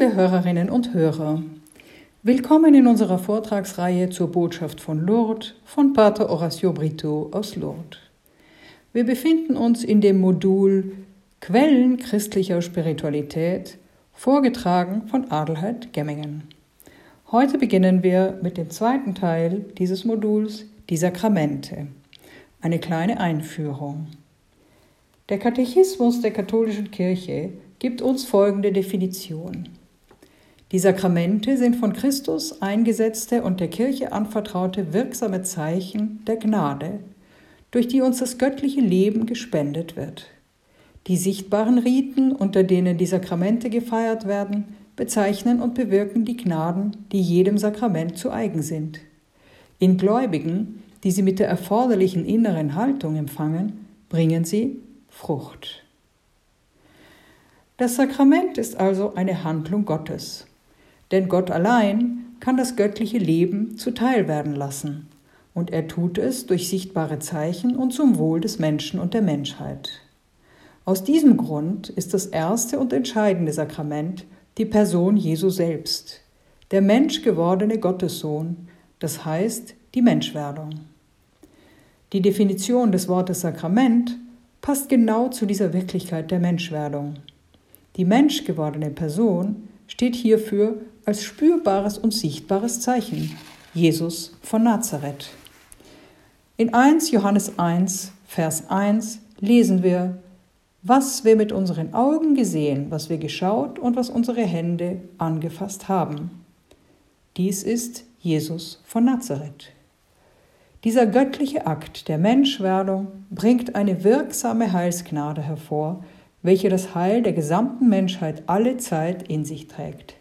Liebe Hörerinnen und Hörer, willkommen in unserer Vortragsreihe zur Botschaft von Lourdes von Pater Horacio Brito aus Lourdes. Wir befinden uns in dem Modul Quellen christlicher Spiritualität, vorgetragen von Adelheid Gemmingen. Heute beginnen wir mit dem zweiten Teil dieses Moduls, die Sakramente. Eine kleine Einführung. Der Katechismus der katholischen Kirche gibt uns folgende Definition. Die Sakramente sind von Christus eingesetzte und der Kirche anvertraute wirksame Zeichen der Gnade, durch die uns das göttliche Leben gespendet wird. Die sichtbaren Riten, unter denen die Sakramente gefeiert werden, bezeichnen und bewirken die Gnaden, die jedem Sakrament zu eigen sind. In Gläubigen, die sie mit der erforderlichen inneren Haltung empfangen, bringen sie Frucht. Das Sakrament ist also eine Handlung Gottes, denn Gott allein kann das göttliche Leben zuteil werden lassen, und er tut es durch sichtbare Zeichen und zum Wohl des Menschen und der Menschheit. Aus diesem Grund ist das erste und entscheidende Sakrament die Person Jesu selbst, der menschgewordene Gottessohn, das heißt die Menschwerdung. Die Definition des Wortes Sakrament passt genau zu dieser Wirklichkeit der Menschwerdung. Die menschgewordene Person steht hierfür als spürbares und sichtbares Zeichen Jesus von Nazareth. In 1 Johannes 1, Vers 1 lesen wir, was wir mit unseren Augen gesehen, was wir geschaut und was unsere Hände angefasst haben. Dies ist Jesus von Nazareth. Dieser göttliche Akt der Menschwerdung bringt eine wirksame Heilsgnade hervor, welche das Heil der gesamten Menschheit alle Zeit in sich trägt.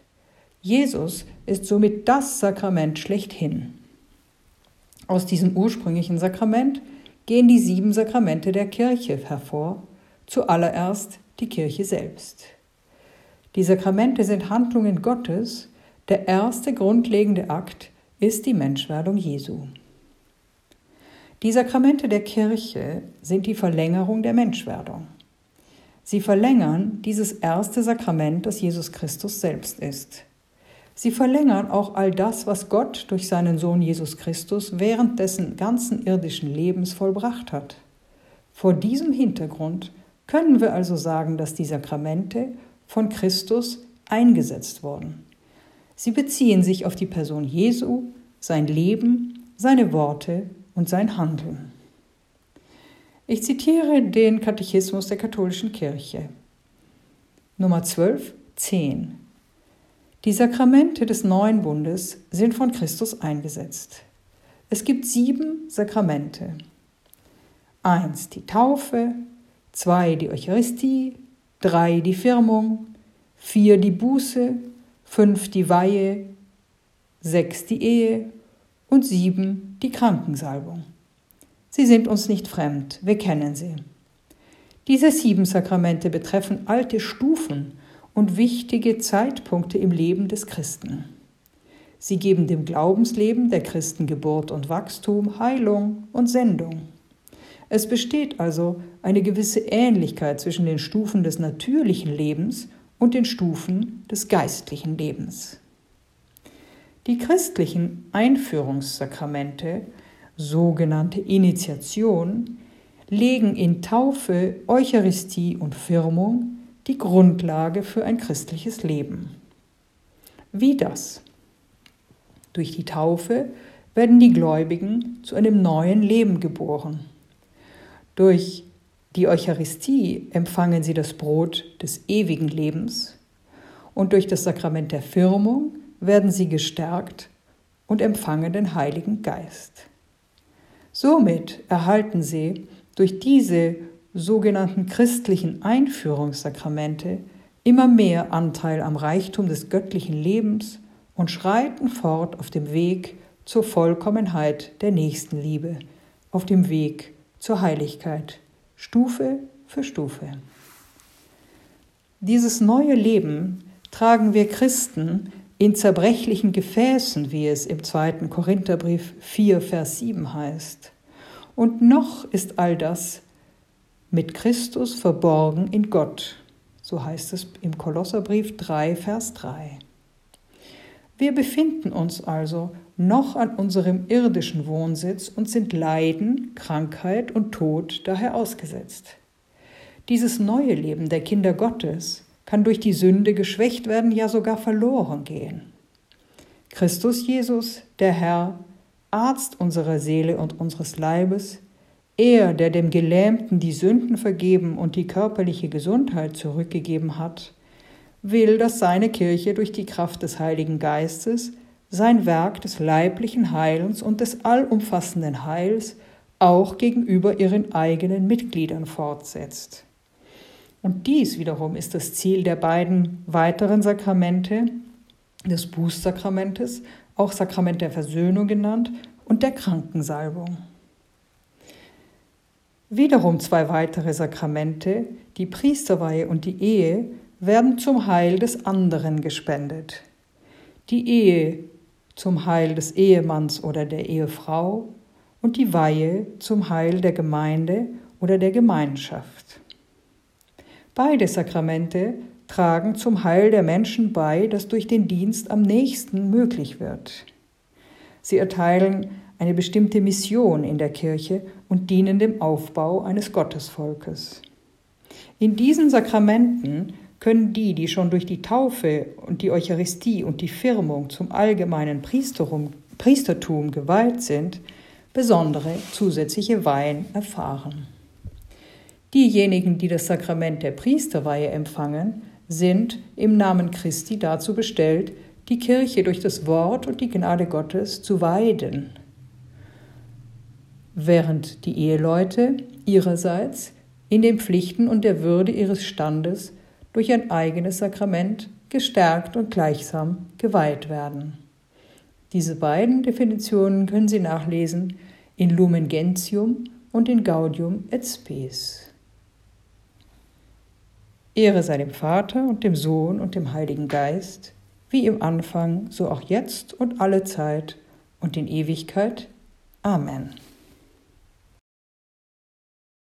Jesus ist somit das Sakrament schlechthin. Aus diesem ursprünglichen Sakrament gehen die sieben Sakramente der Kirche hervor, zuallererst die Kirche selbst. Die Sakramente sind Handlungen Gottes, der erste grundlegende Akt ist die Menschwerdung Jesu. Die Sakramente der Kirche sind die Verlängerung der Menschwerdung. Sie verlängern dieses erste Sakrament, das Jesus Christus selbst ist. Sie verlängern auch all das, was Gott durch seinen Sohn Jesus Christus während dessen ganzen irdischen Lebens vollbracht hat. Vor diesem Hintergrund können wir also sagen, dass die Sakramente von Christus eingesetzt wurden. Sie beziehen sich auf die Person Jesu, sein Leben, seine Worte und sein Handeln. Ich zitiere den Katechismus der katholischen Kirche. Nummer 12, 10. Die Sakramente des neuen Bundes sind von Christus eingesetzt. Es gibt sieben Sakramente. Eins die Taufe, zwei die Eucharistie, drei die Firmung, vier die Buße, fünf die Weihe, sechs die Ehe und sieben die Krankensalbung. Sie sind uns nicht fremd, wir kennen sie. Diese sieben Sakramente betreffen alte Stufen und wichtige Zeitpunkte im Leben des Christen. Sie geben dem Glaubensleben der Christen Geburt und Wachstum, Heilung und Sendung. Es besteht also eine gewisse Ähnlichkeit zwischen den Stufen des natürlichen Lebens und den Stufen des geistlichen Lebens. Die christlichen Einführungssakramente sogenannte Initiation, legen in Taufe, Eucharistie und Firmung die Grundlage für ein christliches Leben. Wie das? Durch die Taufe werden die Gläubigen zu einem neuen Leben geboren. Durch die Eucharistie empfangen sie das Brot des ewigen Lebens und durch das Sakrament der Firmung werden sie gestärkt und empfangen den Heiligen Geist. Somit erhalten sie durch diese sogenannten christlichen Einführungssakramente immer mehr Anteil am Reichtum des göttlichen Lebens und schreiten fort auf dem Weg zur Vollkommenheit der Nächstenliebe, auf dem Weg zur Heiligkeit, Stufe für Stufe. Dieses neue Leben tragen wir Christen in zerbrechlichen Gefäßen, wie es im zweiten Korintherbrief 4, Vers 7 heißt. Und noch ist all das mit Christus verborgen in Gott, So heißt es im Kolosserbrief 3, Vers 3. Wir befinden uns also noch an unserem irdischen Wohnsitz und sind Leiden, Krankheit und Tod daher ausgesetzt. Dieses neue Leben der Kinder Gottes kann durch die Sünde geschwächt werden, ja sogar verloren gehen. Christus Jesus, der Herr, Arzt unserer Seele und unseres Leibes, er, der dem Gelähmten die Sünden vergeben und die körperliche Gesundheit zurückgegeben hat, will, dass seine Kirche durch die Kraft des Heiligen Geistes sein Werk des leiblichen Heilens und des allumfassenden Heils auch gegenüber ihren eigenen Mitgliedern fortsetzt. Und dies wiederum ist das Ziel der beiden weiteren Sakramente, des Bußsakramentes, auch Sakrament der Versöhnung genannt, und der Krankensalbung. Wiederum zwei weitere Sakramente, die Priesterweihe und die Ehe, werden zum Heil des anderen gespendet. Die Ehe zum Heil des Ehemanns oder der Ehefrau und die Weihe zum Heil der Gemeinde oder der Gemeinschaft. Beide Sakramente tragen zum Heil der Menschen bei, das durch den Dienst am nächsten möglich wird. Sie erteilen eine bestimmte Mission in der Kirche und dienen dem Aufbau eines Gottesvolkes. In diesen Sakramenten können die, die schon durch die Taufe und die Eucharistie und die Firmung zum allgemeinen Priestertum geweiht sind, besondere zusätzliche Weihen erfahren. Diejenigen, die das Sakrament der Priesterweihe empfangen, sind im Namen Christi dazu bestellt, die Kirche durch das Wort und die Gnade Gottes zu weiden während die Eheleute ihrerseits in den Pflichten und der Würde ihres Standes durch ein eigenes Sakrament gestärkt und gleichsam geweiht werden. Diese beiden Definitionen können Sie nachlesen in Lumen Gentium und in Gaudium et Spes. Ehre sei dem Vater und dem Sohn und dem Heiligen Geist, wie im Anfang, so auch jetzt und alle Zeit und in Ewigkeit. Amen.